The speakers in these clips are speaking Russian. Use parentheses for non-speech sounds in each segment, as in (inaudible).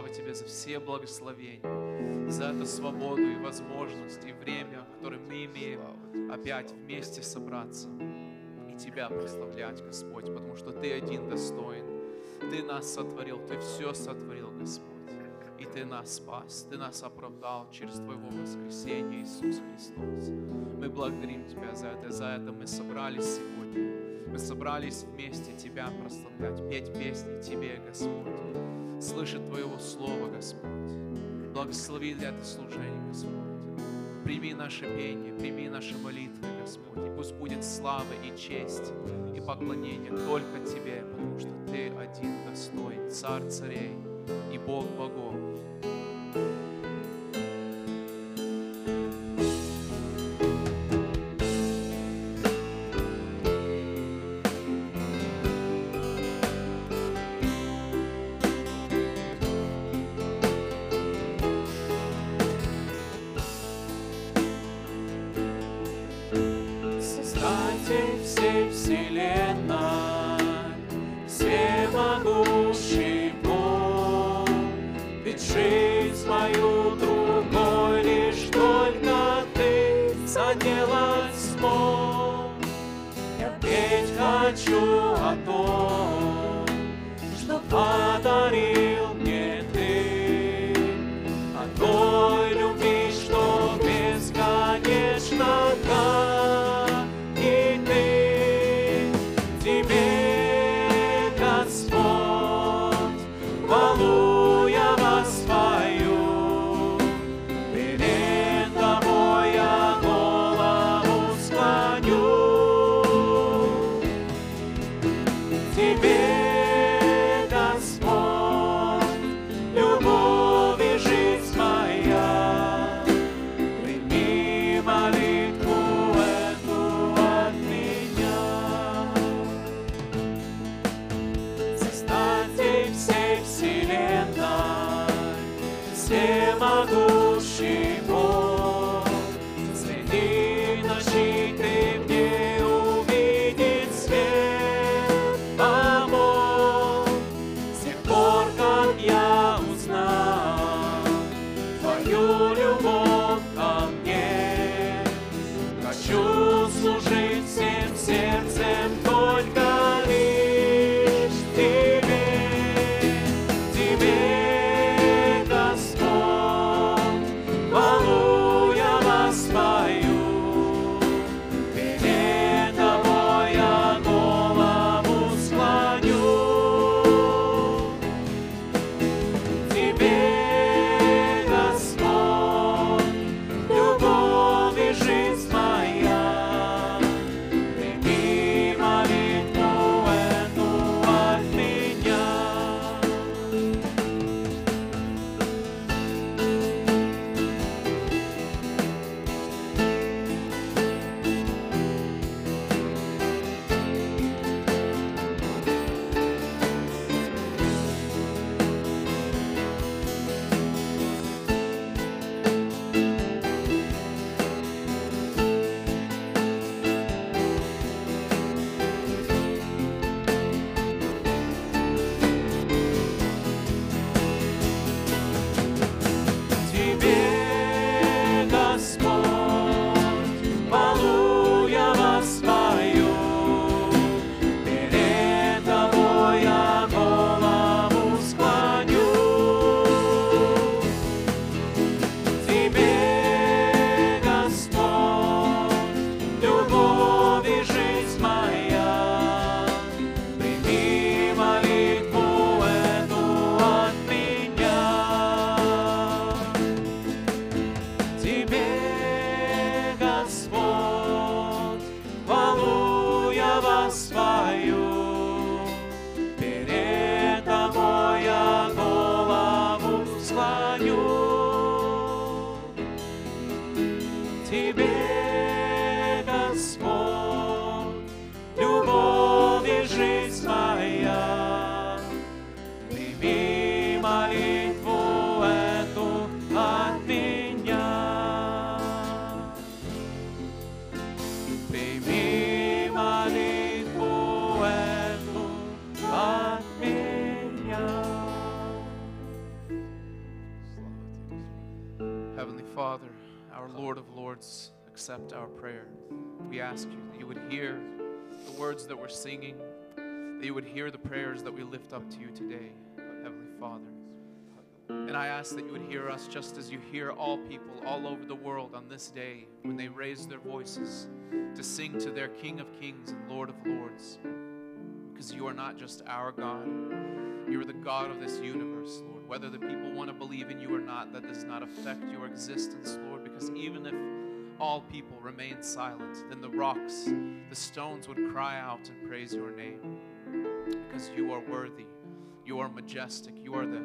Слава Тебе за все благословения, за эту свободу и возможность, и время, которое мы имеем опять вместе собраться и Тебя прославлять, Господь, потому что Ты один достоин. Ты нас сотворил, Ты все сотворил, Господь. И Ты нас спас, Ты нас оправдал через Твоего воскресения, Иисус Христос. Мы благодарим Тебя за это, за это мы собрались сегодня. Мы собрались вместе Тебя прославлять, петь песни Тебе, Господь, слышать Твоего Слова, Господь. Благослови для это служение, Господь. Прими наше пение, прими наши молитвы, Господь. И пусть будет слава и честь и поклонение только Тебе, потому что Ты один достоин, Царь царей и Бог богов. Words that we're singing, that you would hear the prayers that we lift up to you today, Heavenly Father. And I ask that you would hear us just as you hear all people all over the world on this day when they raise their voices to sing to their King of Kings and Lord of Lords. Because you are not just our God, you are the God of this universe, Lord. Whether the people want to believe in you or not, that does not affect your existence, Lord. Because even if all people remain silent, then the rocks, the stones would cry out and praise your name. Because you are worthy, you are majestic, you are the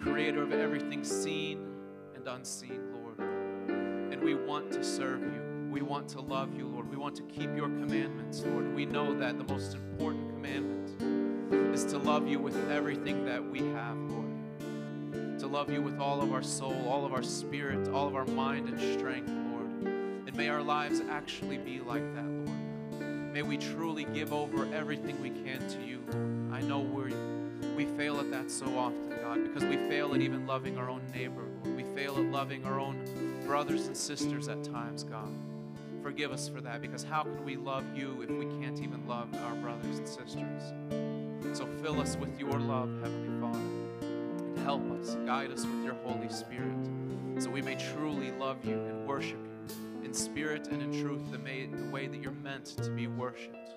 creator of everything seen and unseen, Lord. And we want to serve you. We want to love you, Lord. We want to keep your commandments, Lord. We know that the most important commandment is to love you with everything that we have, Lord. To love you with all of our soul, all of our spirit, all of our mind and strength, may our lives actually be like that, Lord. May we truly give over everything we can to you, Lord. I know we we fail at that so often, God, because we fail at even loving our own neighbor, Lord. We fail at loving our own brothers and sisters at times, God. Forgive us for that, because how can we love you if we can't even love our brothers and sisters? So fill us with your love, Heavenly Father, and help us, guide us with your Holy Spirit, so we may truly love you and worship you in spirit and in truth, the, may, the way that you're meant to be worshiped.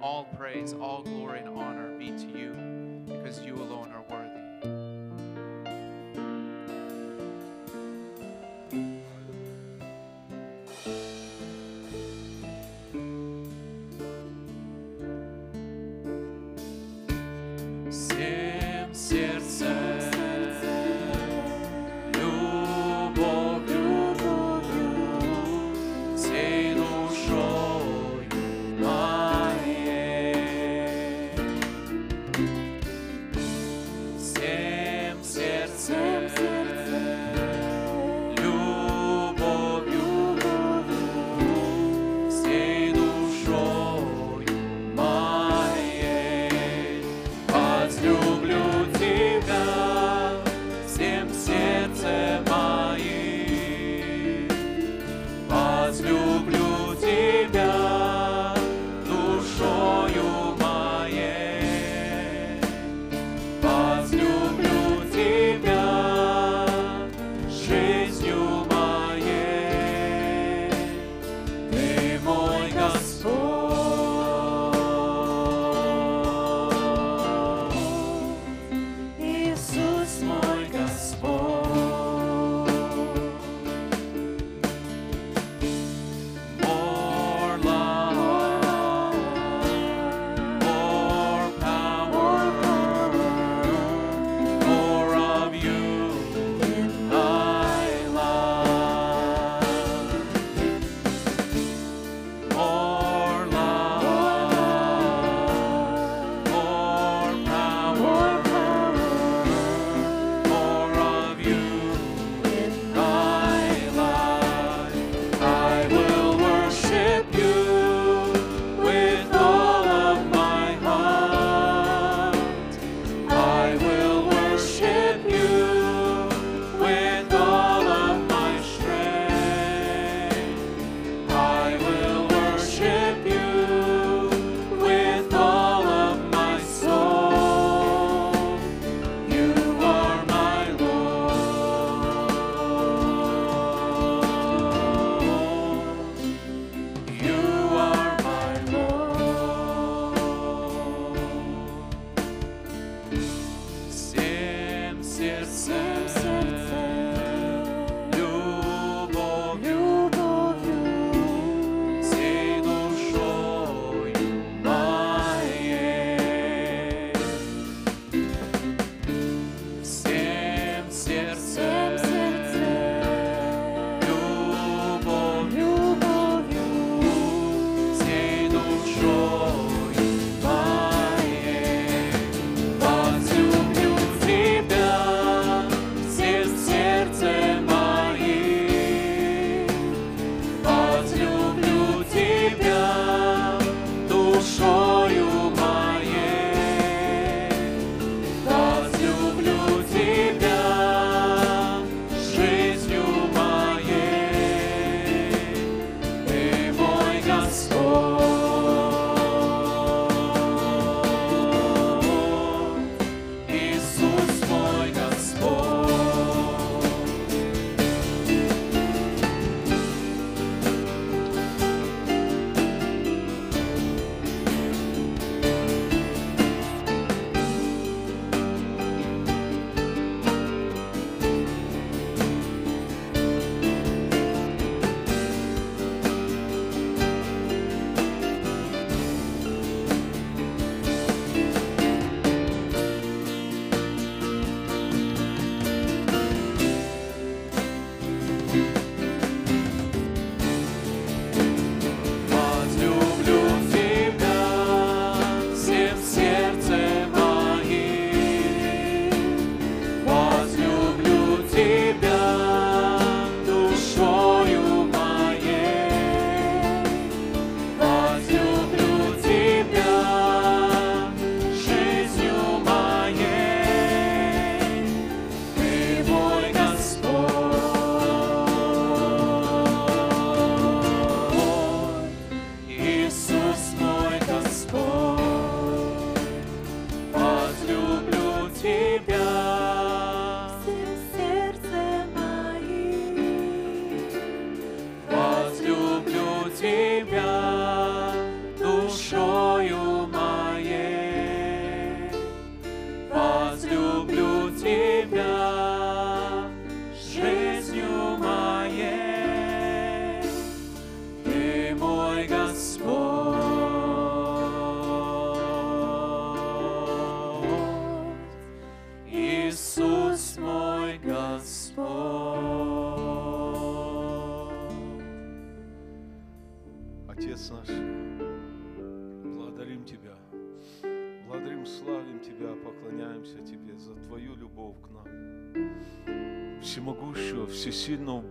All praise, all glory, and honor be to you, because you alone are worthy.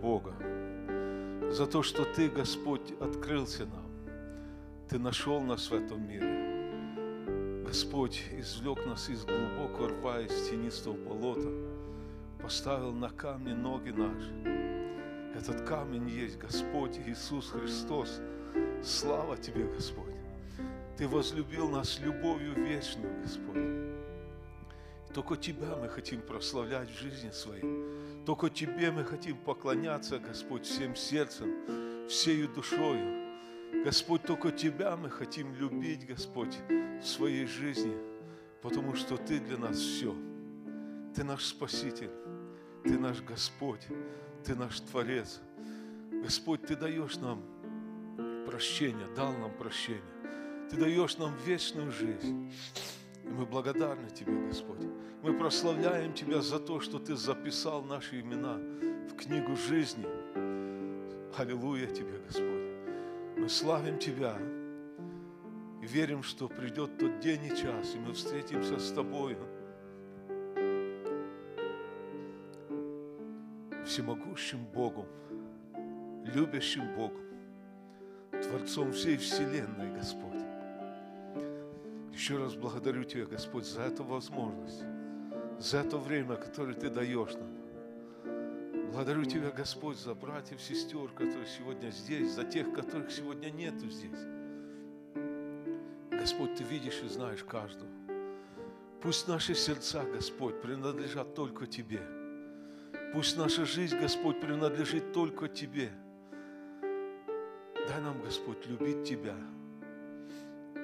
Бога, за то, что Ты, Господь, открылся нам. Ты нашел нас в этом мире. Господь извлек нас из глубокого рва, из тенистого болота, поставил на камни ноги наши. Этот камень есть Господь Иисус Христос. Слава Тебе, Господь! Ты возлюбил нас любовью вечную, Господь. Только Тебя мы хотим прославлять в жизни своей. Только Тебе мы хотим поклоняться, Господь, всем сердцем, всею душою. Господь, только Тебя мы хотим любить, Господь, в своей жизни, потому что Ты для нас все. Ты наш Спаситель, Ты наш Господь, Ты наш Творец. Господь, Ты даешь нам прощение, дал нам прощение. Ты даешь нам вечную жизнь. И мы благодарны Тебе, Господь. Мы прославляем Тебя за то, что Ты записал наши имена в книгу жизни. Аллилуйя Тебе, Господь. Мы славим Тебя и верим, что придет тот день и час, и мы встретимся с Тобою. Всемогущим Богом, любящим Богом, Творцом всей Вселенной, Господь. Еще раз благодарю Тебя, Господь, за эту возможность, за это время, которое Ты даешь нам. Благодарю Тебя, Господь, за братьев, сестер, которые сегодня здесь, за тех, которых сегодня нету здесь. Господь, Ты видишь и знаешь каждого. Пусть наши сердца, Господь, принадлежат только Тебе. Пусть наша жизнь, Господь, принадлежит только Тебе. Дай нам, Господь, любить Тебя,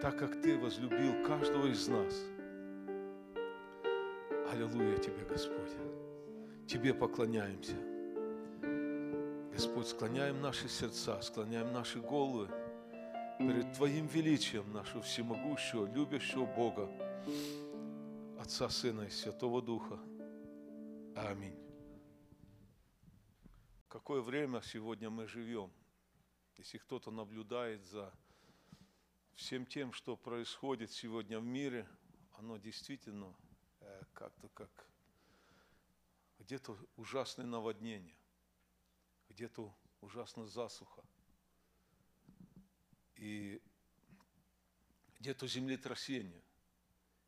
так как Ты возлюбил каждого из нас. Аллилуйя Тебе, Господь. Тебе поклоняемся. Господь, склоняем наши сердца, склоняем наши головы перед Твоим величием нашего всемогущего, любящего Бога, Отца, Сына и Святого Духа. Аминь. Какое время сегодня мы живем? Если кто-то наблюдает за всем тем, что происходит сегодня в мире, оно действительно э, как-то как где-то ужасное наводнение, где-то ужасно засуха, и где-то землетрясение.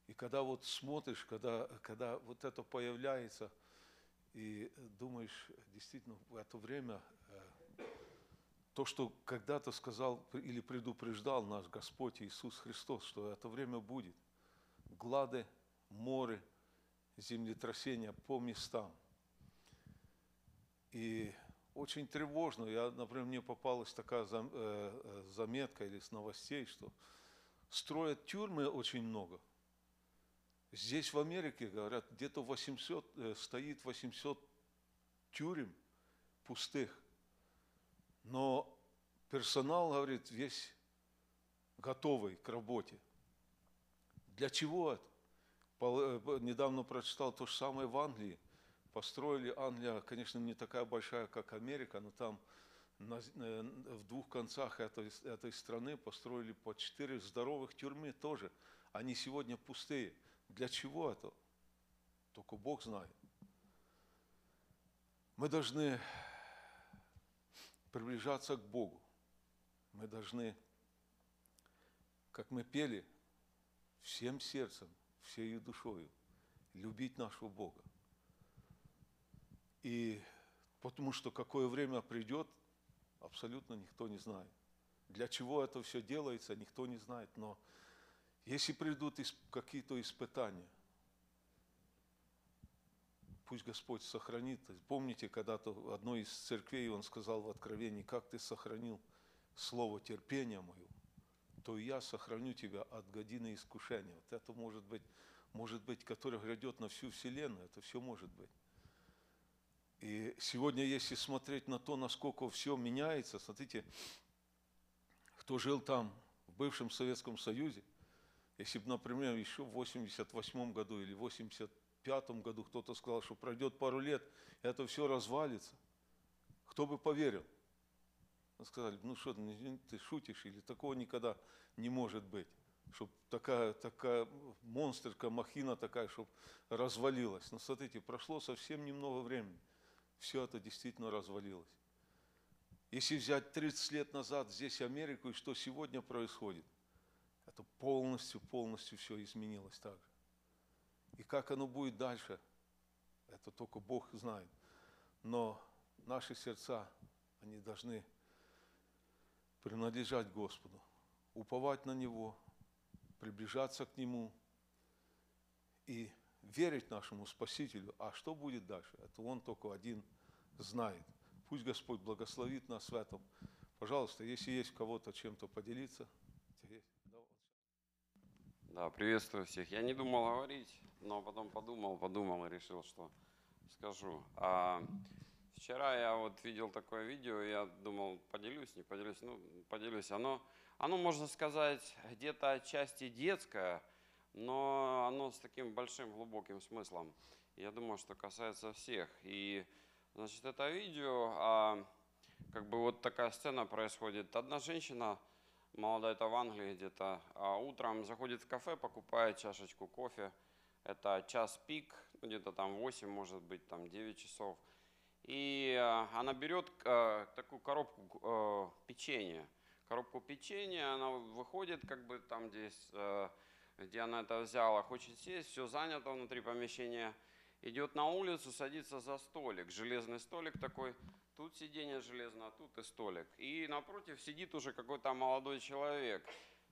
И когда вот смотришь, когда, когда вот это появляется, и думаешь, действительно, в это время э, то, что когда-то сказал или предупреждал наш Господь Иисус Христос, что это время будет. Глады, море, землетрясения по местам. И очень тревожно. Я, например, мне попалась такая э, э, заметка или с новостей, что строят тюрьмы очень много. Здесь в Америке, говорят, где-то 800, э, стоит 800 тюрем пустых. Но персонал, говорит, весь готовый к работе. Для чего это? Недавно прочитал то же самое в Англии построили, Англия, конечно, не такая большая, как Америка, но там э, в двух концах этой, этой страны построили по четыре здоровых тюрьмы тоже. Они сегодня пустые. Для чего это? Только Бог знает. Мы должны приближаться к Богу. Мы должны, как мы пели, всем сердцем, всей душою любить нашего Бога. И потому что какое время придет, абсолютно никто не знает. Для чего это все делается, никто не знает. Но если придут какие-то испытания, пусть Господь сохранит. Помните, когда-то в одной из церквей он сказал в Откровении, как ты сохранил слово терпения мое, то я сохраню тебя от годины искушения. Вот это может быть, может быть, которое грядет на всю вселенную, это все может быть. И сегодня, если смотреть на то, насколько все меняется, смотрите, кто жил там, в бывшем Советском Союзе, если бы, например, еще в 88 году или 80 пятом году кто-то сказал, что пройдет пару лет, и это все развалится. Кто бы поверил? Сказали, ну что, ну, ты шутишь, или такого никогда не может быть, чтобы такая, такая монстрка, махина такая, чтобы развалилась. Но смотрите, прошло совсем немного времени, все это действительно развалилось. Если взять 30 лет назад здесь Америку и что сегодня происходит, это полностью, полностью все изменилось также. И как оно будет дальше, это только Бог знает. Но наши сердца, они должны принадлежать Господу, уповать на Него, приближаться к Нему и верить нашему Спасителю. А что будет дальше? Это Он только один знает. Пусть Господь благословит нас в этом. Пожалуйста, если есть кого-то чем-то поделиться. Да, приветствую всех. Я не думал говорить, но потом подумал, подумал и решил, что скажу. А вчера я вот видел такое видео, я думал, поделюсь, не поделюсь. Ну, поделюсь. Оно, оно можно сказать, где-то отчасти детское, но оно с таким большим глубоким смыслом. Я думаю, что касается всех. И, значит, это видео, а, как бы вот такая сцена происходит. Одна женщина молодая, это в Англии где-то, а утром заходит в кафе, покупает чашечку кофе, это час пик, ну, где-то там 8, может быть, там 9 часов. И э, она берет э, такую коробку э, печенья. Коробку печенья, она выходит, как бы там здесь, где она это взяла, хочет сесть, все занято внутри помещения. Идет на улицу, садится за столик, железный столик такой, Тут сиденье железное, а тут и столик. И напротив сидит уже какой-то молодой человек.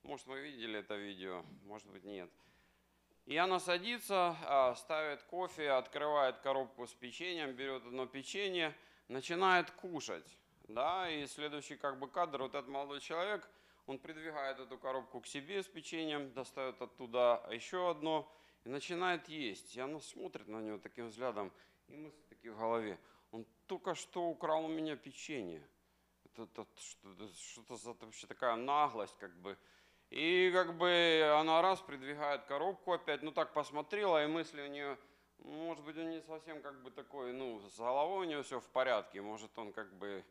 Может, вы видели это видео, может быть, нет. И она садится, а, ставит кофе, открывает коробку с печеньем, берет одно печенье, начинает кушать. Да, и следующий как бы кадр, вот этот молодой человек, он придвигает эту коробку к себе с печеньем, достает оттуда еще одно и начинает есть. И она смотрит на него таким взглядом, и мысли такие в голове. Только что украл у меня печенье. Это, это что-то, за вообще такая наглость, как бы. И как бы она раз придвигает коробку опять, ну так посмотрела, и мысли у нее, может быть, он не совсем как бы такой, ну, с головой у него все в порядке, может, он как бы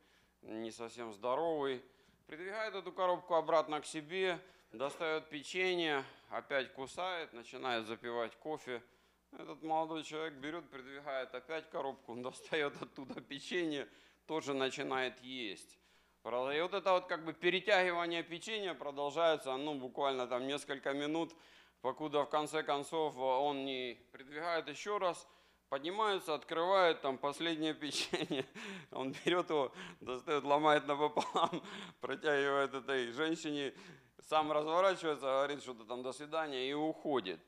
не совсем здоровый. Придвигает эту коробку обратно к себе, достает печенье, опять кусает, начинает запивать кофе. Этот молодой человек берет, придвигает опять коробку, он (laughs) достает оттуда печенье, тоже начинает есть. И вот это вот как бы перетягивание печенья продолжается, ну, буквально там несколько минут, покуда в конце концов он не придвигает еще раз, поднимается, открывает там последнее (laughs) печенье, он берет его, достает, ломает напополам, (laughs) протягивает этой женщине, сам разворачивается, говорит что-то там до свидания и уходит.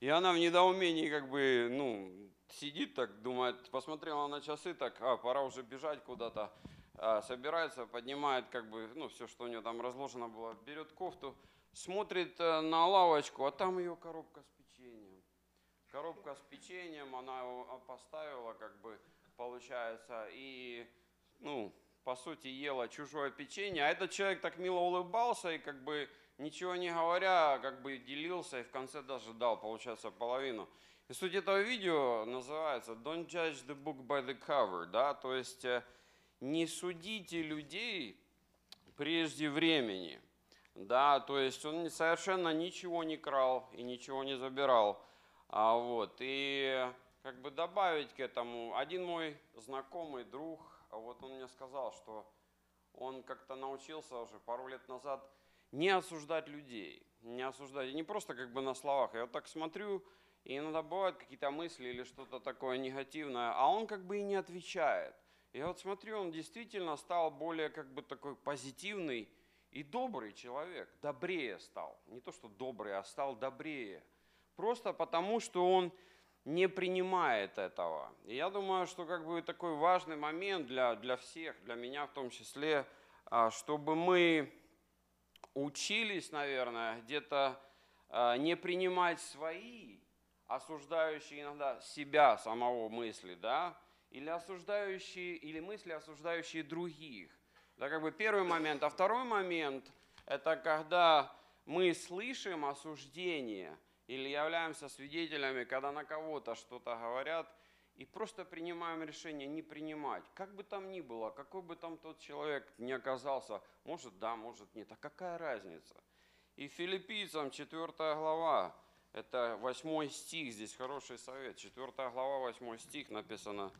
И она в недоумении как бы, ну, сидит так, думает, посмотрела на часы, так, а, пора уже бежать куда-то, а, собирается, поднимает как бы, ну, все, что у нее там разложено было, берет кофту, смотрит э, на лавочку, а там ее коробка с печеньем. Коробка с печеньем, она его поставила, как бы, получается, и, ну, по сути, ела чужое печенье, а этот человек так мило улыбался и как бы ничего не говоря, как бы делился и в конце даже дал, получается, половину. И суть этого видео называется «Don't judge the book by the cover», да, то есть э, не судите людей прежде времени, да, то есть он совершенно ничего не крал и ничего не забирал, а вот, и как бы добавить к этому, один мой знакомый друг, вот он мне сказал, что он как-то научился уже пару лет назад не осуждать людей, не осуждать, не просто как бы на словах. Я вот так смотрю, и иногда бывают какие-то мысли или что-то такое негативное, а он как бы и не отвечает. Я вот смотрю, он действительно стал более как бы такой позитивный и добрый человек, добрее стал. Не то, что добрый, а стал добрее. Просто потому, что он не принимает этого. И я думаю, что как бы такой важный момент для, для всех, для меня в том числе, а, чтобы мы учились, наверное, где-то э, не принимать свои, осуждающие иногда себя самого мысли, да, или осуждающие, или мысли, осуждающие других. Это как бы первый момент. А второй момент – это когда мы слышим осуждение или являемся свидетелями, когда на кого-то что-то говорят – и просто принимаем решение не принимать. Как бы там ни было, какой бы там тот человек ни оказался, может да, может нет, а какая разница? И филиппийцам 4 глава, это 8 стих, здесь хороший совет. 4 глава, 8 стих написано.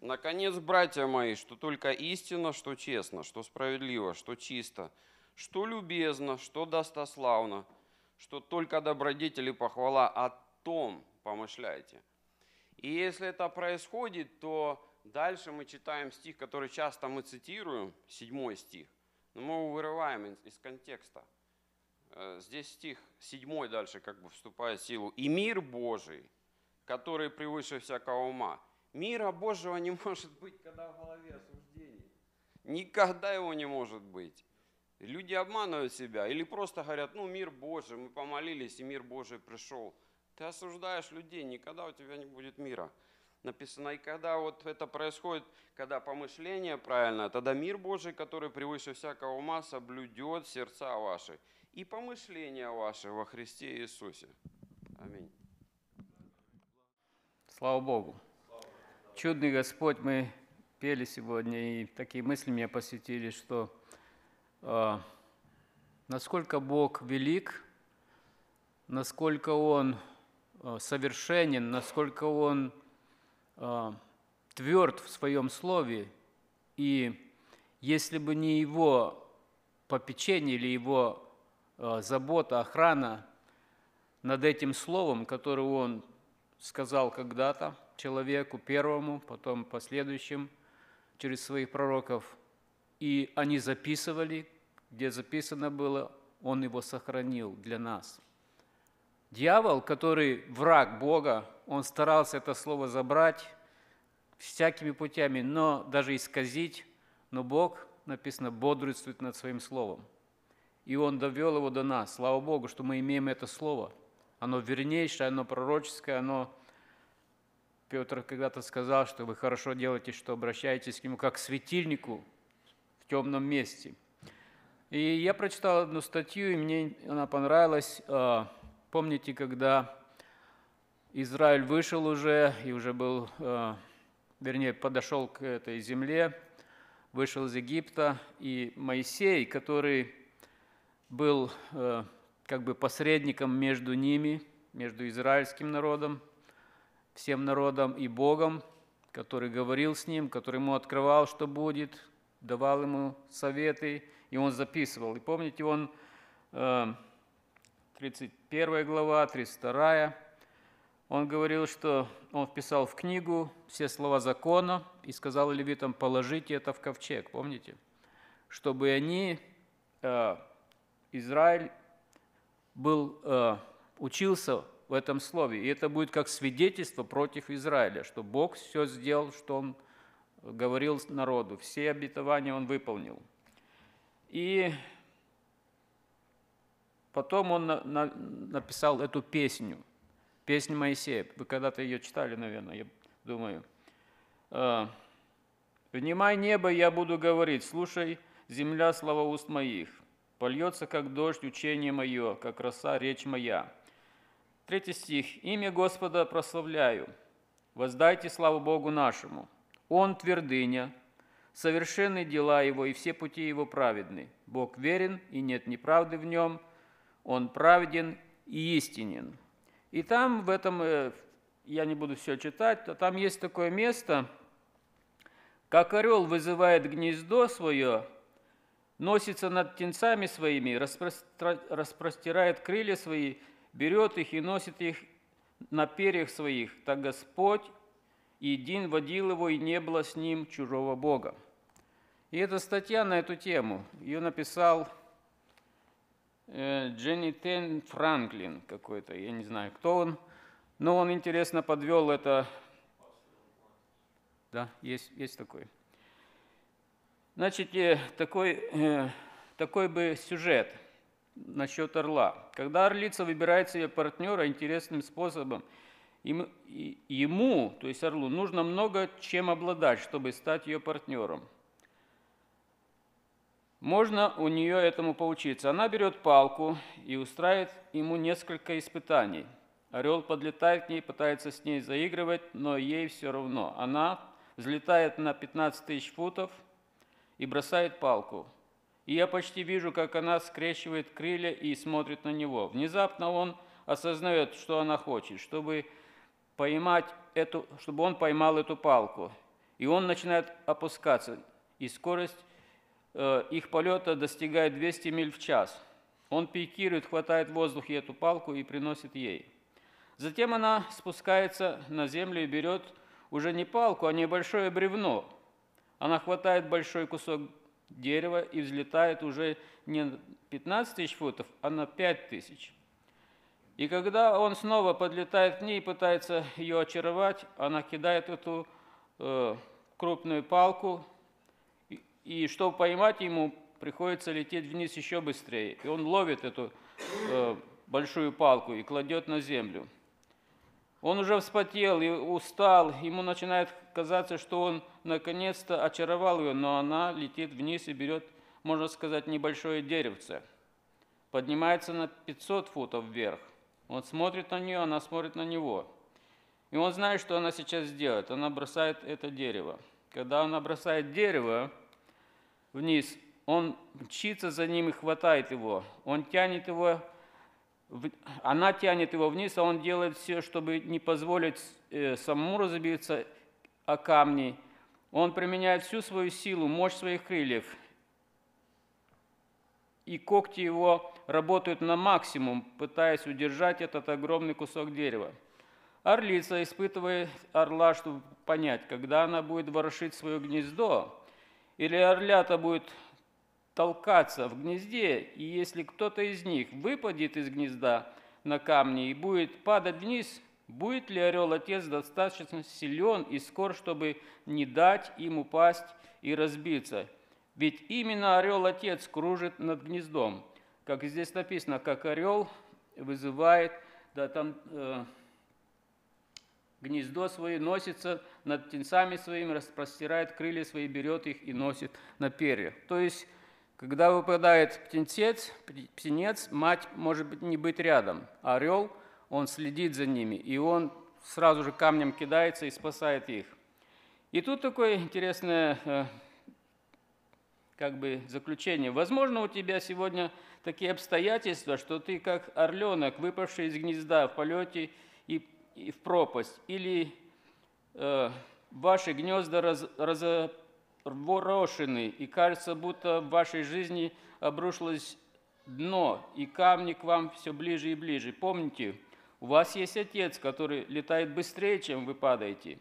Наконец, братья мои, что только истинно, что честно, что справедливо, что чисто, что любезно, что достославно, что только добродетели похвала, о том помышляйте. И если это происходит, то дальше мы читаем стих, который часто мы цитируем, седьмой стих, но мы его вырываем из контекста. Э, здесь стих седьмой дальше как бы вступает в силу. «И мир Божий, который превыше всякого ума». Мира Божьего не (laughs) может быть, когда в голове осуждение. Никогда его не может быть. Люди обманывают себя или просто говорят, ну мир Божий, мы помолились, и мир Божий пришел. Ты осуждаешь людей, никогда у тебя не будет мира. Написано, и когда вот это происходит, когда помышление правильно, тогда мир Божий, который превыше всякого ума, соблюдет сердца ваши и помышления ваши во Христе Иисусе. Аминь. Слава Богу. Чудный Господь, мы пели сегодня, и такие мысли меня посетили, что э, насколько Бог велик, насколько Он совершенен, насколько Он э, тверд в Своем Слове, и если бы не Его попечение или Его э, забота, охрана над этим Словом, которое Он сказал когда-то человеку первому, потом последующим через своих пророков, и они записывали, где записано было, Он его сохранил для нас. Дьявол, который враг Бога, он старался это слово забрать всякими путями, но даже исказить, но Бог, написано, бодрствует над своим словом. И Он довел его до нас. Слава Богу, что мы имеем это слово. Оно вернейшее, оно пророческое, оно Петр когда-то сказал, что вы хорошо делаете, что обращаетесь к нему как к светильнику в темном месте. И я прочитал одну статью, и мне она понравилась. Помните, когда Израиль вышел уже, и уже был, а, вернее, подошел к этой земле, вышел из Египта, и Моисей, который был а, как бы посредником между ними, между израильским народом, всем народом и Богом, который говорил с ним, который ему открывал, что будет, давал ему советы, и он записывал. И помните, он 31 э, глава, 32, он говорил, что он вписал в книгу все слова закона и сказал левитам, положите это в ковчег, помните? Чтобы они, э, Израиль, был, э, учился в этом слове. И это будет как свидетельство против Израиля, что Бог все сделал, что Он говорил народу, все обетования Он выполнил. И потом он на, на, написал эту песню, песню Моисея. Вы когда-то ее читали, наверное, я думаю. «Э, «Внимай небо, я буду говорить, слушай, земля, слова уст моих. Польется, как дождь, учение мое, как роса, речь моя. Третий стих. «Имя Господа прославляю, воздайте славу Богу нашему. Он твердыня, совершенны дела Его, и все пути Его праведны. Бог верен, и нет неправды в Нем, Он праведен и истинен». И там в этом, э, я не буду все читать, то там есть такое место, как орел вызывает гнездо свое, носится над птенцами своими, распростирает крылья свои берет их и носит их на перьях своих, так Господь един водил его, и не было с ним чужого Бога. И эта статья на эту тему, ее написал Дженни Тен Франклин какой-то, я не знаю, кто он, но он интересно подвел это. Да, есть, есть такой. Значит, э, такой, э, такой бы сюжет – насчет орла. Когда орлица выбирает себе партнера интересным способом, ему, то есть орлу, нужно много чем обладать, чтобы стать ее партнером. Можно у нее этому поучиться. Она берет палку и устраивает ему несколько испытаний. Орел подлетает к ней, пытается с ней заигрывать, но ей все равно. Она взлетает на 15 тысяч футов и бросает палку. И я почти вижу, как она скрещивает крылья и смотрит на него. Внезапно он осознает, что она хочет, чтобы поймать эту, чтобы он поймал эту палку. И он начинает опускаться, и скорость их полета достигает 200 миль в час. Он пикирует, хватает в воздухе эту палку и приносит ей. Затем она спускается на землю и берет уже не палку, а небольшое бревно. Она хватает большой кусок дерева и взлетает уже не на 15 тысяч футов, а на 5 тысяч. И когда он снова подлетает к ней и пытается ее очаровать, она кидает эту э, крупную палку, и чтобы поймать ему, приходится лететь вниз еще быстрее. И он ловит эту э, большую палку и кладет на землю. Он уже вспотел и устал, ему начинает казаться, что он наконец-то очаровал ее, но она летит вниз и берет, можно сказать, небольшое деревце. Поднимается на 500 футов вверх. Он смотрит на нее, она смотрит на него. И он знает, что она сейчас сделает. Она бросает это дерево. Когда она бросает дерево вниз, он мчится за ним и хватает его. Он тянет его она тянет его вниз, а он делает все, чтобы не позволить э, самому разбиться о камни. Он применяет всю свою силу, мощь своих крыльев. И когти его работают на максимум, пытаясь удержать этот огромный кусок дерева. Орлица испытывает орла, чтобы понять, когда она будет ворошить свое гнездо, или орлята будет толкаться в гнезде, и если кто-то из них выпадет из гнезда на камни и будет падать вниз, будет ли орел-отец достаточно силен и скор, чтобы не дать им упасть и разбиться? Ведь именно орел-отец кружит над гнездом. Как здесь написано, как орел вызывает, да, там э, гнездо свое носится над птенцами своими, распростирает крылья свои, берет их и носит на перьях. То есть когда выпадает птенец, птенец, мать может быть не быть рядом. Орел, он следит за ними, и он сразу же камнем кидается и спасает их. И тут такое интересное э, как бы заключение. Возможно, у тебя сегодня такие обстоятельства, что ты как орленок, выпавший из гнезда в полете и, в пропасть, или э, ваши гнезда раз, раз, ворошены, и кажется, будто в вашей жизни обрушилось дно, и камни к вам все ближе и ближе. Помните, у вас есть Отец, который летает быстрее, чем вы падаете.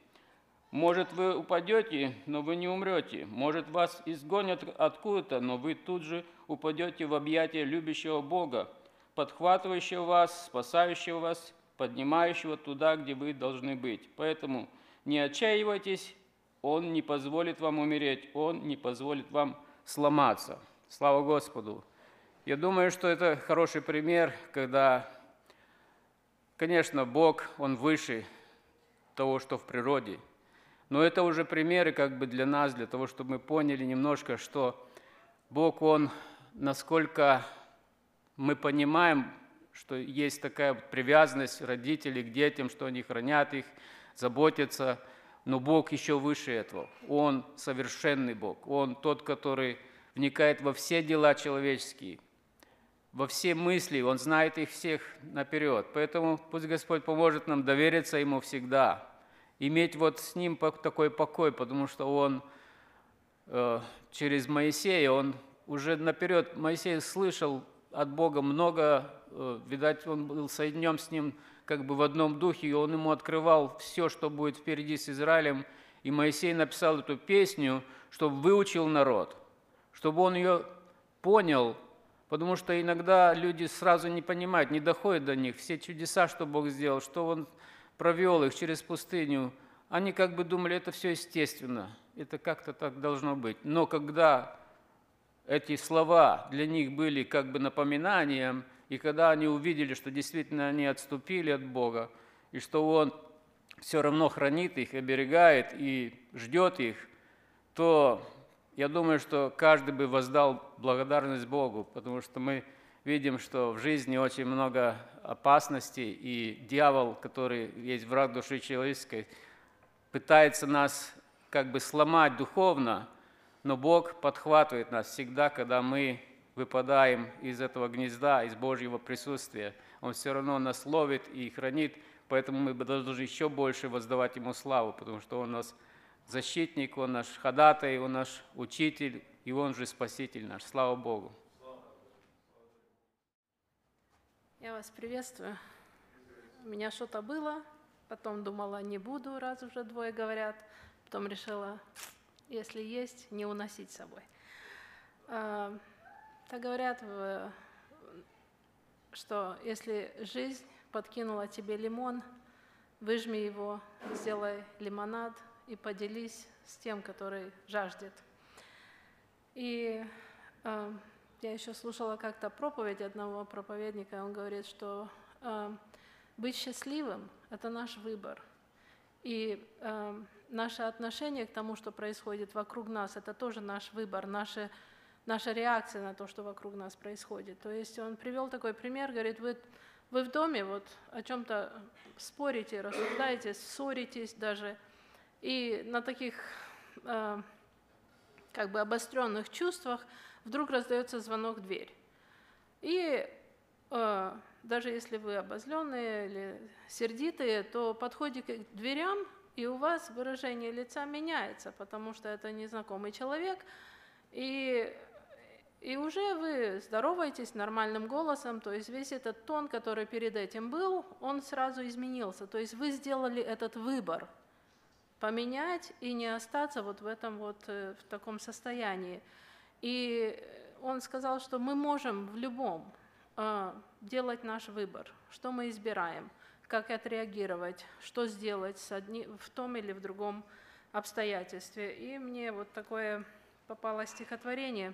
Может, вы упадете, но вы не умрете. Может, вас изгонят откуда-то, но вы тут же упадете в объятия любящего Бога, подхватывающего вас, спасающего вас, поднимающего туда, где вы должны быть. Поэтому не отчаивайтесь, он не позволит вам умереть, Он не позволит вам сломаться. Слава Господу! Я думаю, что это хороший пример, когда, конечно, Бог, Он выше того, что в природе. Но это уже примеры как бы для нас, для того, чтобы мы поняли немножко, что Бог, Он, насколько мы понимаем, что есть такая привязанность родителей к детям, что они хранят их, заботятся – но Бог еще выше этого. Он совершенный Бог. Он тот, который вникает во все дела человеческие, во все мысли. Он знает их всех наперед. Поэтому пусть Господь поможет нам довериться Ему всегда, иметь вот с Ним такой покой, потому что Он э, через Моисея, Он уже наперед, Моисей слышал от Бога много, видать, он был соединен с Ним как бы в одном духе, и он ему открывал все, что будет впереди с Израилем. И Моисей написал эту песню, чтобы выучил народ, чтобы он ее понял, потому что иногда люди сразу не понимают, не доходят до них. Все чудеса, что Бог сделал, что Он провел их через пустыню, они как бы думали, это все естественно, это как-то так должно быть. Но когда эти слова для них были как бы напоминанием, и когда они увидели, что действительно они отступили от Бога, и что Он все равно хранит их, оберегает и ждет их, то я думаю, что каждый бы воздал благодарность Богу, потому что мы видим, что в жизни очень много опасностей, и дьявол, который есть враг души человеческой, пытается нас как бы сломать духовно, Но Бог подхватывает нас всегда, когда мы выпадаем из этого гнезда, из Божьего присутствия. Он все равно нас ловит и хранит, поэтому мы должны еще больше воздавать Ему славу, потому что Он нас защитник, Он наш ходатай, Он наш учитель, и Он же Спаситель наш. Слава Богу! Я вас приветствую. У меня что-то было, потом думала, не буду, раз уже двое говорят. Потом решила, если есть, не уносить с собой. Так говорят, что если жизнь подкинула тебе лимон, выжми его, сделай лимонад и поделись с тем, который жаждет. И э, я еще слушала как-то проповедь одного проповедника, он говорит, что э, быть счастливым – это наш выбор. И э, наше отношение к тому, что происходит вокруг нас, это тоже наш выбор, наша, наша реакция на то, что вокруг нас происходит. То есть он привел такой пример, говорит, вы, вы в доме вот о чем-то спорите, рассуждаете, ссоритесь даже, и на таких э, как бы обостренных чувствах – вдруг раздается звонок в дверь. И э, даже если вы обозленные или сердитые, то подходите к дверям, и у вас выражение лица меняется, потому что это незнакомый человек, и, и уже вы здороваетесь нормальным голосом, то есть весь этот тон, который перед этим был, он сразу изменился. То есть вы сделали этот выбор поменять и не остаться вот в этом вот э, в таком состоянии. И он сказал, что мы можем в любом э, делать наш выбор, что мы избираем, как отреагировать, что сделать с одни, в том или в другом обстоятельстве. И мне вот такое попало стихотворение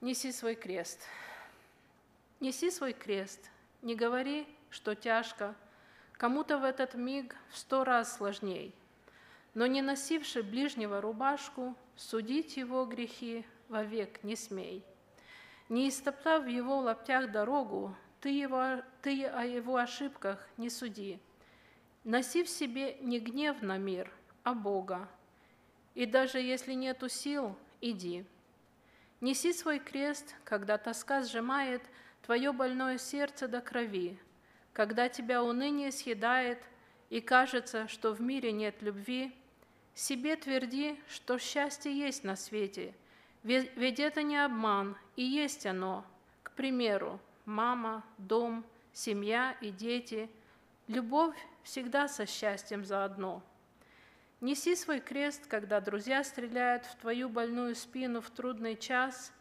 «Неси свой крест». «Неси свой крест, не говори, что тяжко, кому-то в этот миг в сто раз сложней – но не носивший ближнего рубашку, судить его грехи вовек не смей. Не истоптав в его лаптях дорогу, ты, его, ты о его ошибках не суди. Носи в себе не гнев на мир, а Бога. И даже если нету сил, иди. Неси свой крест, когда тоска сжимает твое больное сердце до крови, когда тебя уныние съедает, и кажется, что в мире нет любви, себе тверди, что счастье есть на свете, ведь это не обман, и есть оно. К примеру, мама, дом, семья и дети. Любовь всегда со счастьем заодно. Неси свой крест, когда друзья стреляют в твою больную спину в трудный час.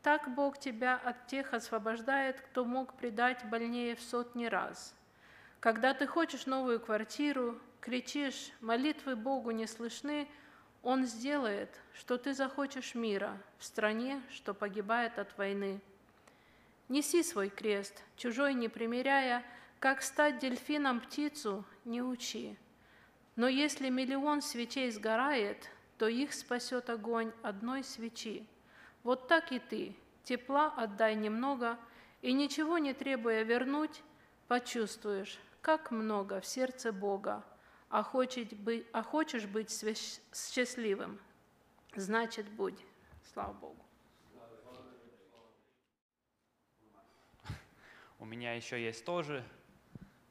Так Бог тебя от тех освобождает, кто мог предать больнее в сотни раз. Когда ты хочешь новую квартиру, кричишь, молитвы Богу не слышны, Он сделает, что ты захочешь мира в стране, что погибает от войны. Неси свой крест, чужой не примеряя, как стать дельфином птицу, не учи. Но если миллион свечей сгорает, то их спасет огонь одной свечи. Вот так и ты, тепла отдай немного, и ничего не требуя вернуть, почувствуешь, как много в сердце Бога, а, хочешь быть, а хочешь быть счастливым, значит, будь. Слава Богу. У меня еще есть тоже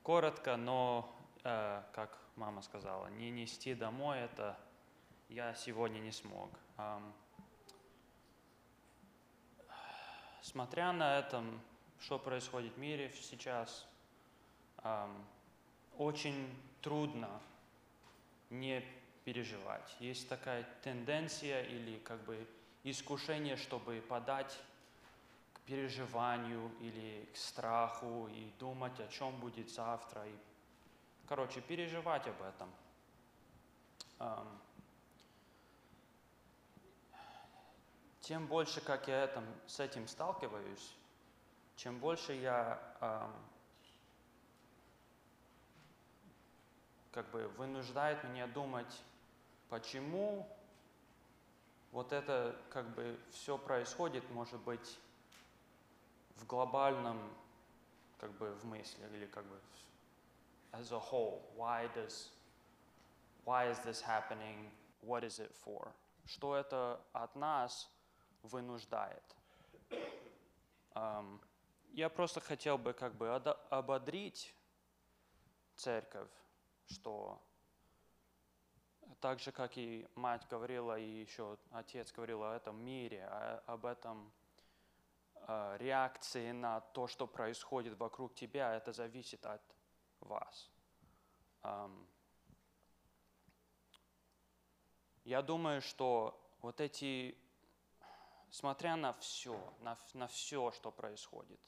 коротко, но, э, как мама сказала, не нести домой это я сегодня не смог. Смотря на это, что происходит в мире сейчас, очень трудно не переживать. Есть такая тенденция или как бы искушение, чтобы подать к переживанию или к страху и думать, о чем будет завтра. И, короче, переживать об этом. Тем больше, как я этом, с этим сталкиваюсь, чем больше я как бы вынуждает меня думать, почему вот это как бы все происходит, может быть, в глобальном, как бы в мысли, или как бы as a whole. Why does, why is this happening? What is it for? что это от нас вынуждает. Ам, Я просто хотел бы как бы ободрить церковь, что так же, как и мать говорила, и еще отец говорил о этом мире, о- об этом э, реакции на то, что происходит вокруг тебя, это зависит от вас. Я думаю, что вот эти, смотря на все, на, на все, что происходит,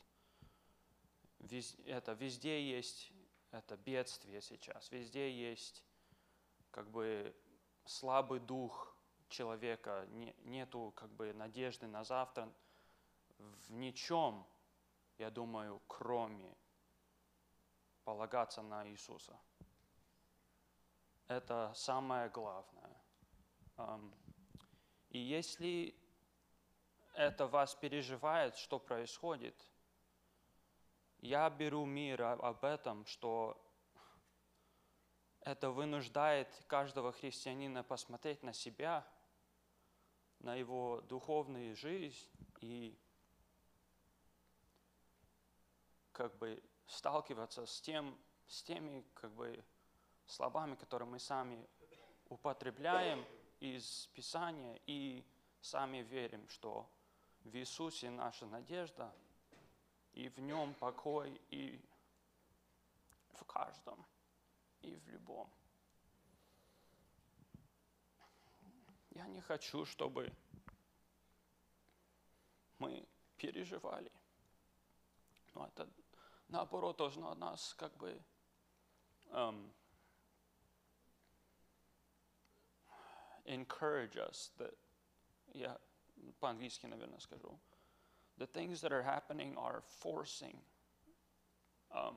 вез- это везде есть это бедствие сейчас, везде есть как бы слабый дух человека, не- нету как бы надежды на завтра в ничем, я думаю, кроме полагаться на Иисуса. Это самое главное. И если это вас переживает, что происходит, я беру мир об этом, что это вынуждает каждого христианина посмотреть на себя, на его духовную жизнь и как бы сталкиваться с, тем, с теми как бы словами, которые мы сами употребляем из Писания и сами верим, что в Иисусе наша надежда, и в Нем покой, и в каждом, и в любом. Я не хочу, чтобы мы переживали. Но это, наоборот, должно нас как бы эм, encourage us that, я по-английски, наверное, скажу, the things that are happening are forcing um,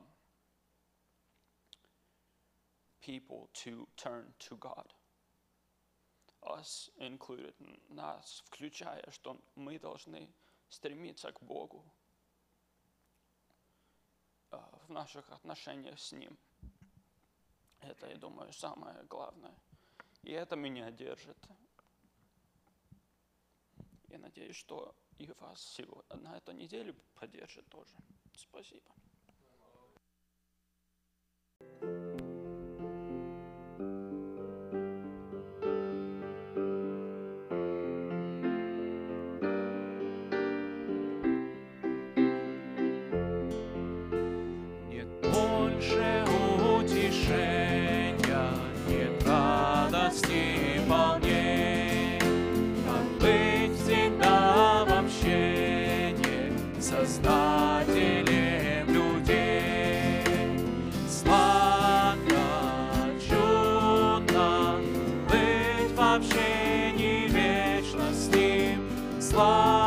people to turn to God. Us included, нас включая, что мы должны стремиться к Богу а, в наших отношениях с Ним. Это, я думаю, самое главное. И это меня держит. Я надеюсь, что и вас сегодня на эту неделю поддержит тоже. Спасибо. Нет Ним.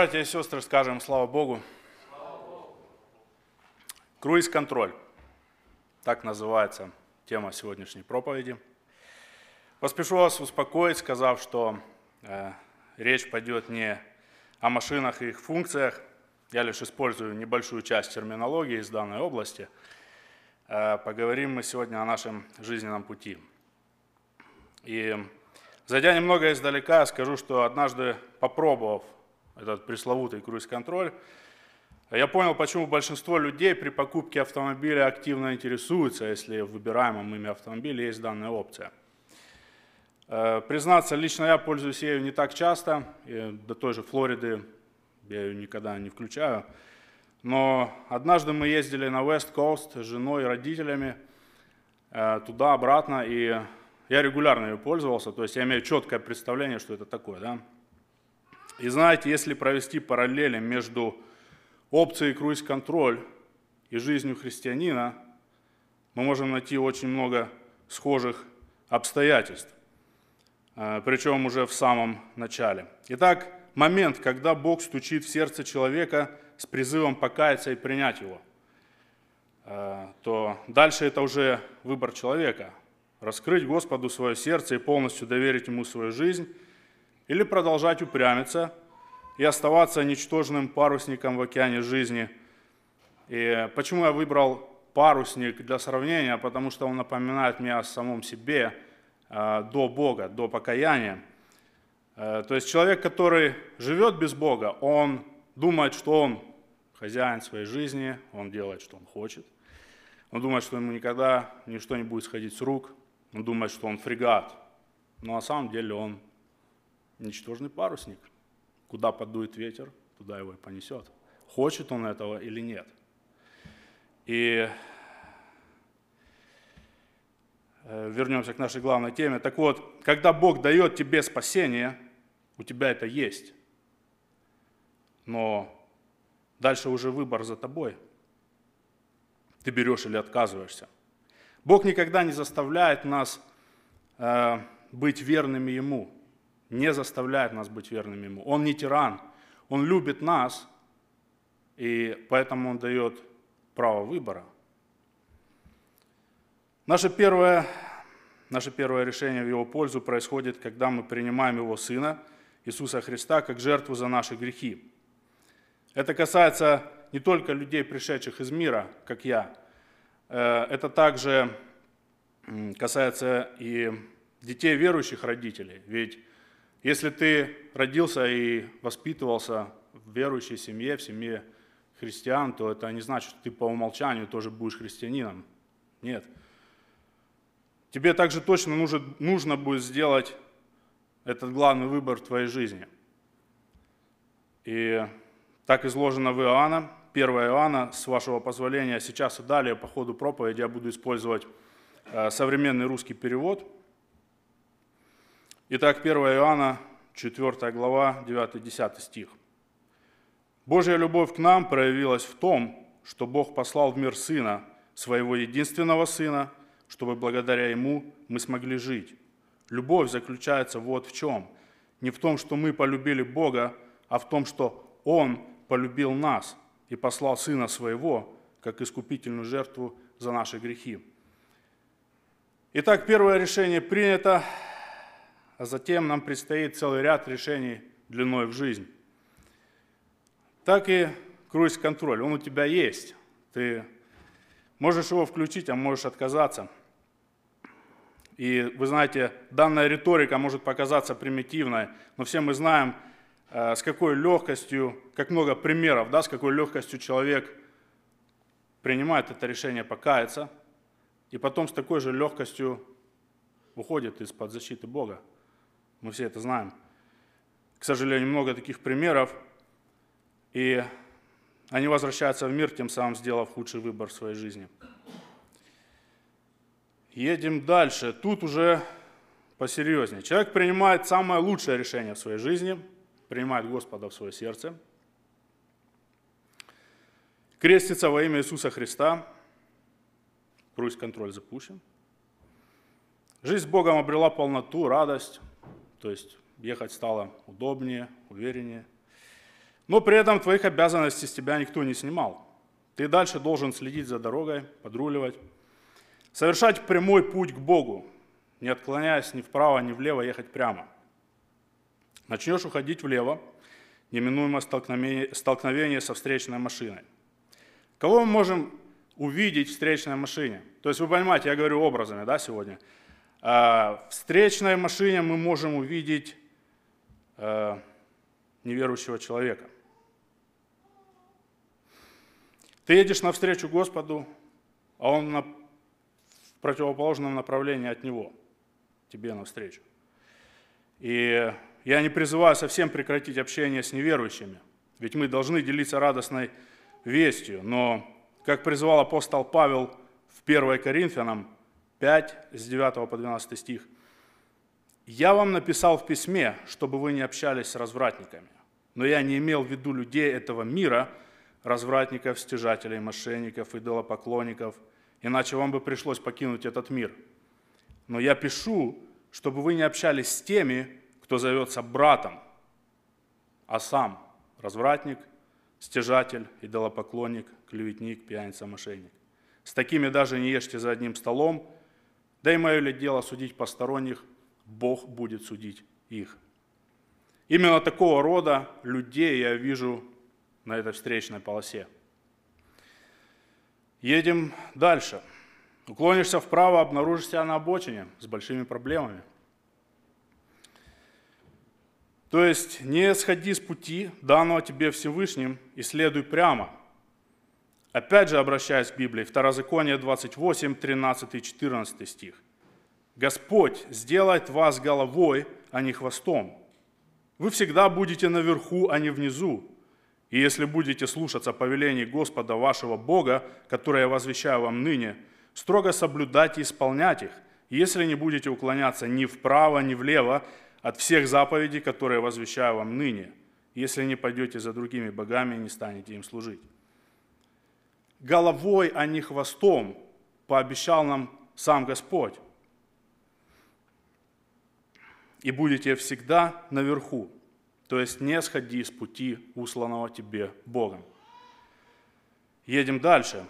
Братья и сестры, скажем слава Богу. Круиз-контроль. Так называется тема сегодняшней проповеди. Поспешу вас успокоить, сказав, что э, речь пойдет не о машинах и их функциях. Я лишь использую небольшую часть терминологии из данной области. Э, поговорим мы сегодня о нашем жизненном пути. И зайдя немного издалека, скажу, что однажды попробовав этот пресловутый круиз-контроль, я понял, почему большинство людей при покупке автомобиля активно интересуются, если в выбираемом ими автомобиле есть данная опция. Э, признаться, лично я пользуюсь ею не так часто, до той же Флориды я ее никогда не включаю. Но однажды мы ездили на West Coast с женой и родителями э, туда-обратно, и я регулярно ее пользовался, то есть я имею четкое представление, что это такое. Да? И знаете, если провести параллели между опцией круиз-контроль и жизнью христианина, мы можем найти очень много схожих обстоятельств, э, причем уже в самом начале. Итак, момент, когда Бог стучит в сердце человека с призывом покаяться и принять его, э, то дальше это уже выбор человека – раскрыть Господу свое сердце и полностью доверить Ему свою жизнь, или продолжать упрямиться и оставаться ничтожным парусником в океане жизни. И почему я выбрал парусник для сравнения? Потому что он напоминает мне о самом себе э, до Бога, до покаяния. Э, то есть человек, который живет без Бога, он думает, что он хозяин своей жизни, он делает, что он хочет. Он думает, что ему никогда ничто не будет сходить с рук. Он думает, что он фрегат, но на самом деле он ничтожный парусник. Куда подует ветер, туда его и понесет. Хочет он этого или нет. И э, вернемся к нашей главной теме. Так вот, когда Бог дает тебе спасение, у тебя это есть. Но дальше уже выбор за тобой. Ты берешь или отказываешься. Бог никогда не заставляет нас э, быть верными Ему, не заставляет нас быть верными Ему. Он не тиран, Он любит нас, и поэтому Он дает право выбора. Наше первое, наше первое решение в Его пользу происходит, когда мы принимаем Его Сына, Иисуса Христа, как жертву за наши грехи. Это касается не только людей, пришедших из мира, как я, Э, это также касается и детей верующих родителей. Ведь если ты родился и воспитывался в верующей семье, в семье христиан, то это не значит, что ты по умолчанию тоже будешь христианином. Нет. Тебе также точно нужно, нужно будет сделать этот главный выбор в твоей жизни. И так изложено в Иоанна, 1 Иоанна, с вашего позволения, сейчас и далее по ходу проповеди я буду использовать э, современный русский перевод. Итак, 1 Иоанна, 4 глава, 9-10 стих. Божья любовь к нам проявилась в том, что Бог послал в мир Сына, Своего единственного Сына, чтобы благодаря Ему мы смогли жить. Любовь заключается вот в чем. Не в том, что мы полюбили Бога, а в том, что Он полюбил нас – и послал Сына Своего, как искупительную жертву за наши грехи. Итак, первое решение принято, а затем нам предстоит целый ряд решений длиной в жизнь. Так и круиз-контроль, он у тебя есть. Ты можешь его включить, а можешь отказаться. И вы знаете, данная риторика может показаться примитивной, но все мы знаем, Э, с какой легкостью, как много примеров, да, с какой легкостью человек принимает это решение покаяться, и потом с такой же легкостью уходит из-под защиты Бога. Мы все это знаем. К сожалению, много таких примеров, и они возвращаются в мир, тем самым сделав худший выбор в своей жизни. Едем дальше. Тут уже посерьезнее. Человек принимает самое лучшее решение в своей жизни – принимает Господа в свое сердце, крестится во имя Иисуса Христа, круиз-контроль запущен. Жизнь с Богом обрела полноту, радость, то есть ехать стало удобнее, увереннее. Но при этом твоих обязанностей с тебя никто не снимал. Ты дальше должен следить за дорогой, подруливать, совершать прямой путь к Богу, не отклоняясь ни вправо, ни влево, ехать прямо. Начнешь уходить влево, неминуемо столкновение, столкновение со встречной машиной. Кого мы можем увидеть в встречной машине? То есть вы понимаете, я говорю образами да, сегодня. А, в встречной машине мы можем увидеть а, неверующего человека. Ты едешь навстречу Господу, а Он на, в противоположном направлении от Него, тебе навстречу. И я не призываю совсем прекратить общение с неверующими, ведь мы должны делиться радостной вестью, но, как призывал апостол Павел в 1 Коринфянам 5, с 9 по 12 стих, «Я вам написал в письме, чтобы вы не общались с развратниками, но я не имел в виду людей этого мира – развратников, стяжателей, мошенников, идолопоклонников, иначе вам бы пришлось покинуть этот мир. Но я пишу, чтобы вы не общались с теми, кто зовется братом, а сам развратник, стяжатель, идолопоклонник, клеветник, пьяница, мошенник. С такими даже не ешьте за одним столом, да и мое ли дело судить посторонних, Бог будет судить их. Именно такого рода людей я вижу на этой встречной полосе. Едем дальше. Уклонишься вправо, обнаружишь себя на обочине с большими проблемами. То есть не сходи с пути, данного тебе Всевышним, и следуй прямо. Опять же, обращаясь к Библии, Второзаконие 28, 13 и 14 стих. «Господь сделает вас головой, а не хвостом. Вы всегда будете наверху, а не внизу, и если будете слушаться повелений Господа вашего Бога, которые я возвещаю вам ныне, строго соблюдать и исполнять их, если не будете уклоняться ни вправо, ни влево от всех заповедей, которые возвещаю вам ныне, если не пойдете за другими богами и не станете им служить. Головой, а не хвостом, пообещал нам сам Господь. И будете всегда наверху, то есть не сходи с пути, усланного тебе Богом. Едем дальше.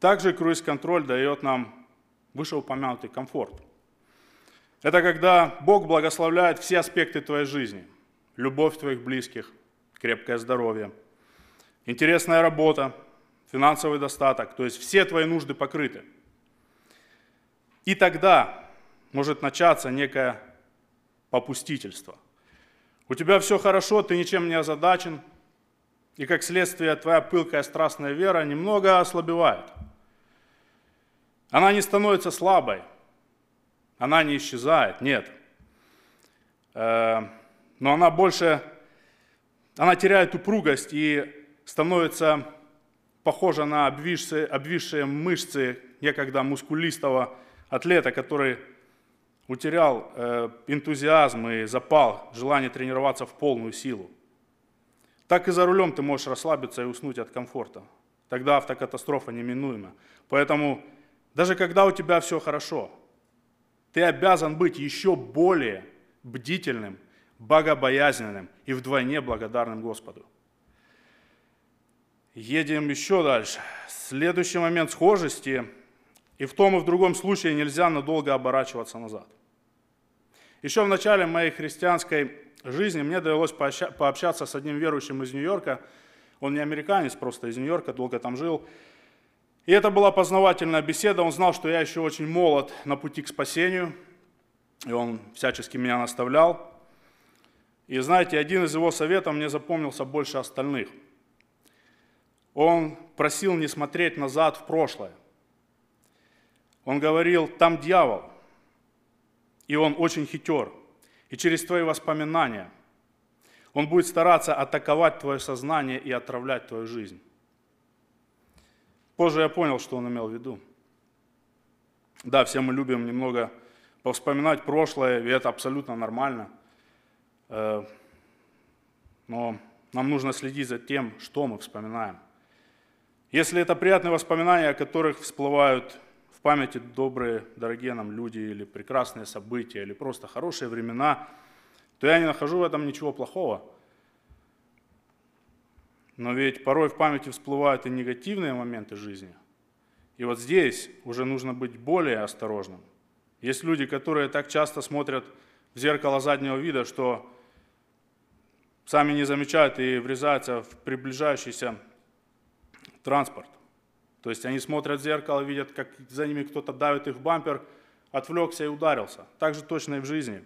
Также круиз-контроль дает нам вышеупомянутый комфорт. Это когда Бог благословляет все аспекты твоей жизни. Любовь твоих близких, крепкое здоровье, интересная работа, финансовый достаток, то есть все твои нужды покрыты. И тогда может начаться некое попустительство – у тебя все хорошо, ты ничем не озадачен, и как следствие твоя пылкая страстная вера немного ослабевает. Она не становится слабой, она не исчезает, нет. Э, но она больше, она теряет упругость и становится похожа на обвисшие, обвисшие мышцы некогда мускулистого атлета, который утерял э, энтузиазм и запал, желание тренироваться в полную силу. Так и за рулем ты можешь расслабиться и уснуть от комфорта. Тогда автокатастрофа неминуема. Поэтому даже когда у тебя все хорошо, ты обязан быть еще более бдительным, богобоязненным и вдвойне благодарным Господу. Едем еще дальше. Следующий момент схожести – и в том и в другом случае нельзя надолго оборачиваться назад. Еще в начале моей христианской жизни мне довелось пообщаться с одним верующим из Нью-Йорка. Он не американец, просто из Нью-Йорка, долго там жил. И это была познавательная беседа. Он знал, что я еще очень молод на пути к спасению. И он всячески меня наставлял. И знаете, один из его советов мне запомнился больше остальных. Он просил не смотреть назад в прошлое. Он говорил, там дьявол, и он очень хитер. И через твои воспоминания он будет стараться атаковать твое сознание и отравлять твою жизнь. Позже я понял, что он имел в виду. Да, все мы любим немного повспоминать прошлое, и это абсолютно нормально. Э, но нам нужно следить за тем, что мы вспоминаем. Если это приятные воспоминания, о которых всплывают памяти добрые, дорогие нам люди, или прекрасные события, или просто хорошие времена, то я не нахожу в этом ничего плохого. Но ведь порой в памяти всплывают и негативные моменты жизни. И вот здесь уже нужно быть более осторожным. Есть люди, которые так часто смотрят в зеркало заднего вида, что сами не замечают и врезаются в приближающийся транспорт. То есть они смотрят в зеркало, видят, как за ними кто-то давит их в бампер, отвлекся и ударился. Так же точно и в жизни.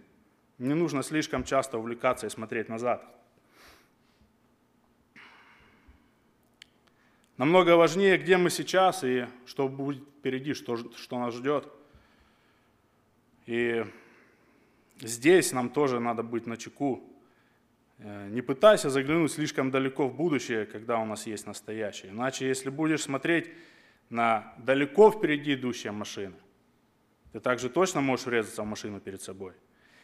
Не нужно слишком часто увлекаться и смотреть назад. Намного важнее, где мы сейчас и что будет впереди, что, что нас ждет. И здесь нам тоже надо быть на чеку. Э, не пытайся заглянуть слишком далеко в будущее, когда у нас есть настоящее. Иначе, если будешь смотреть на далеко впереди идущие машины, ты также точно можешь врезаться в машину перед собой.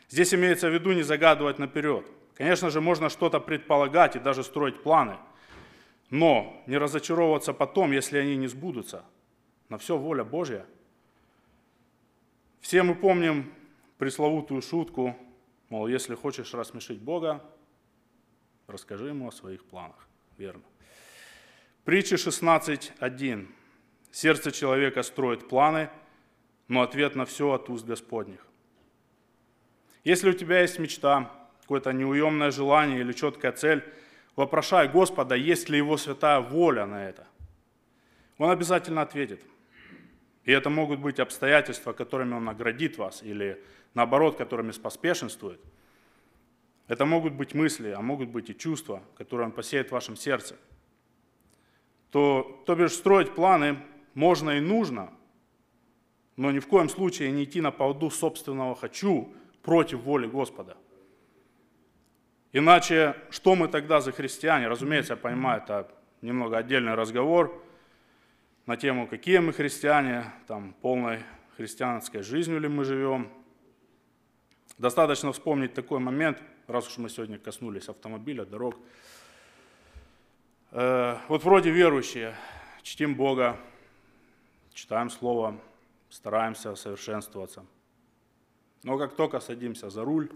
Здесь имеется в виду не загадывать наперед. Конечно же, можно что-то предполагать и даже строить планы – но не разочаровываться потом, если они не сбудутся. На все воля Божья. Все мы помним пресловутую шутку, мол, если хочешь рассмешить Бога, расскажи ему о своих планах. Верно. Притча 16.1. Сердце человека строит планы, но ответ на все от уст Господних. Если у тебя есть мечта, какое-то неуемное желание или четкая цель – вопрошай Господа, есть ли Его святая воля на это. Он обязательно ответит. И это могут быть обстоятельства, которыми Он наградит вас, или наоборот, которыми споспешенствует. Это могут быть мысли, а могут быть и чувства, которые Он посеет в вашем сердце. То, то бишь строить планы можно и нужно, но ни в коем случае не идти на поводу собственного «хочу» против воли Господа. Иначе, что мы тогда за христиане? Разумеется, я понимаю, это немного отдельный разговор на тему, какие мы христиане, там, полной христианской жизнью ли мы живем. Достаточно вспомнить такой момент, раз уж мы сегодня коснулись автомобиля, дорог. Э, вот вроде верующие, чтим Бога, читаем Слово, стараемся совершенствоваться. Но как только садимся за руль,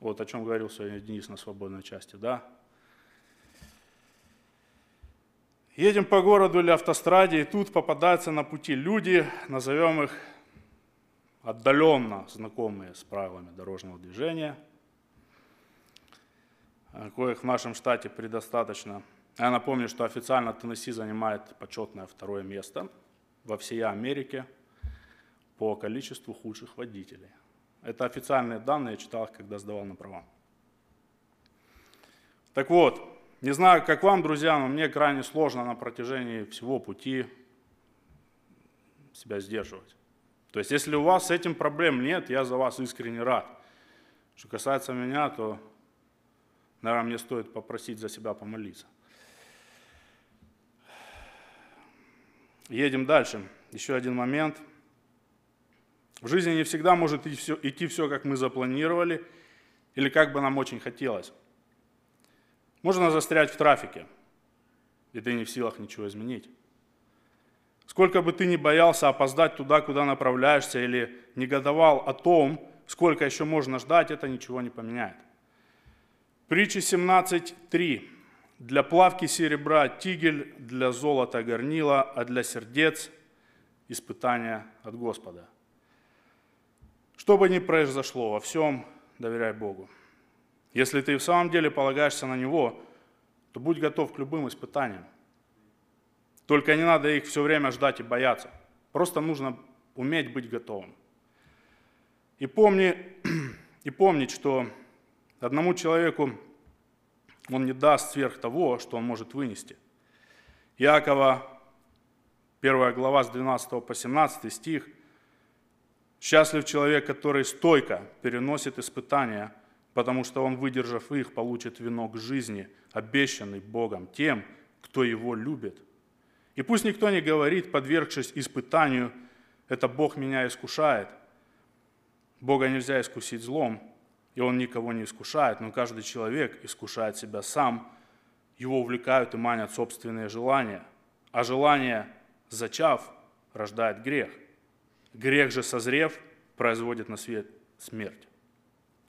вот о чем говорил сегодня Денис на свободной части, да? Едем по городу или автостраде, и тут попадаются на пути люди, назовем их отдаленно знакомые с правилами дорожного движения, коих в нашем штате предостаточно. Я напомню, что официально Теннесси занимает почетное второе место во всей Америке по количеству худших водителей. Это официальные данные, я читал их, когда сдавал на права. Так вот, не знаю, как вам, друзья, но мне крайне сложно на протяжении всего пути себя сдерживать. То есть, если у вас с этим проблем нет, я за вас искренне рад. Что касается меня, то, наверное, мне стоит попросить за себя помолиться. Едем дальше. Еще один момент – в жизни не всегда может идти все, идти все, как мы запланировали, или как бы нам очень хотелось. Можно застрять в трафике, и ты не в силах ничего изменить. Сколько бы ты ни боялся опоздать туда, куда направляешься, или негодовал о том, сколько еще можно ждать, это ничего не поменяет. Притча 17.3. Для плавки серебра тигель, для золота горнила, а для сердец испытание от Господа. Что бы ни произошло, во всем доверяй Богу. Если ты в самом деле полагаешься на Него, то будь готов к любым испытаниям. Только не надо их все время ждать и бояться. Просто нужно уметь быть готовым. И, помни, (clears throat) и помнить, что одному человеку он не даст сверх того, что он может вынести. Иакова, 1 глава с 12 по 17 стих – Счастлив человек, который стойко переносит испытания, потому что он, выдержав их, получит венок жизни, обещанный Богом тем, кто его любит. И пусть никто не говорит, подвергшись испытанию, это Бог меня искушает. Бога нельзя искусить злом, и Он никого не искушает, но каждый человек искушает себя сам, его увлекают и манят собственные желания, а желание, зачав, рождает грех – Грех же, созрев, производит на свет смерть.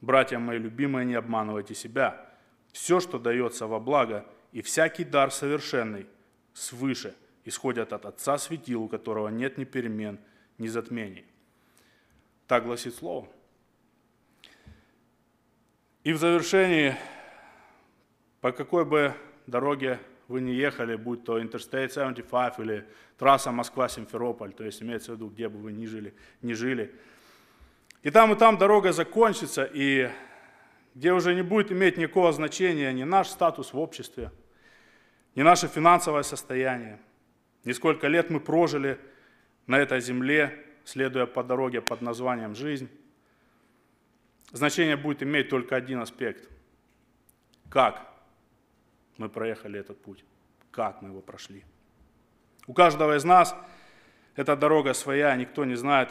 Братья мои любимые, не обманывайте себя. Все, что дается во благо, и всякий дар совершенный свыше исходят от Отца Светил, у которого нет ни перемен, ни затмений. Так гласит Слово. И в завершении, по какой бы дороге вы не ехали, будь то Interstate 75 или трасса Москва-Симферополь, то есть имеется в виду, где бы вы ни жили, не жили. И там, и там дорога закончится, и где уже не будет иметь никакого значения ни наш статус в обществе, ни наше финансовое состояние, ни сколько лет мы прожили на этой земле, следуя по дороге под названием «жизнь». Значение будет иметь только один аспект. Как мы проехали этот путь, как мы его прошли. У каждого из нас эта дорога своя, никто не знает,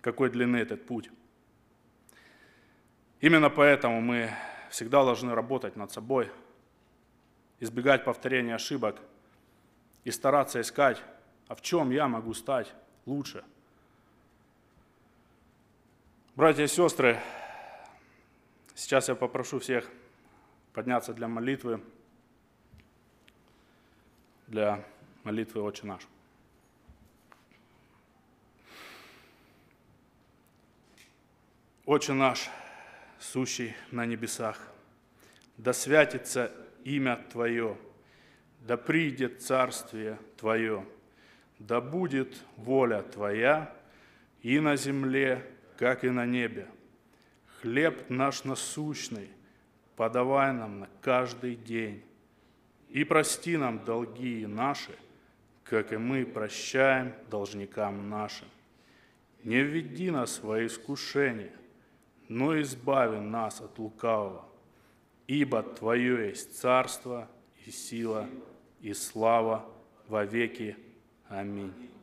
какой длины этот путь. Именно поэтому мы всегда должны работать над собой, избегать повторения ошибок и стараться искать, а в чем я могу стать лучше. Братья и сестры, сейчас я попрошу всех подняться для молитвы, для молитвы «Отче наш». Отче наш, сущий на небесах, да святится имя Твое, да придет царствие Твое, да будет воля Твоя и на земле, как и на небе. Хлеб наш насущный подавай нам на каждый день, и прости нам долги наши, как и мы прощаем должникам нашим. Не введи нас во искушение, но избави нас от лукавого, ибо Твое есть царство и сила и слава во веки. Аминь.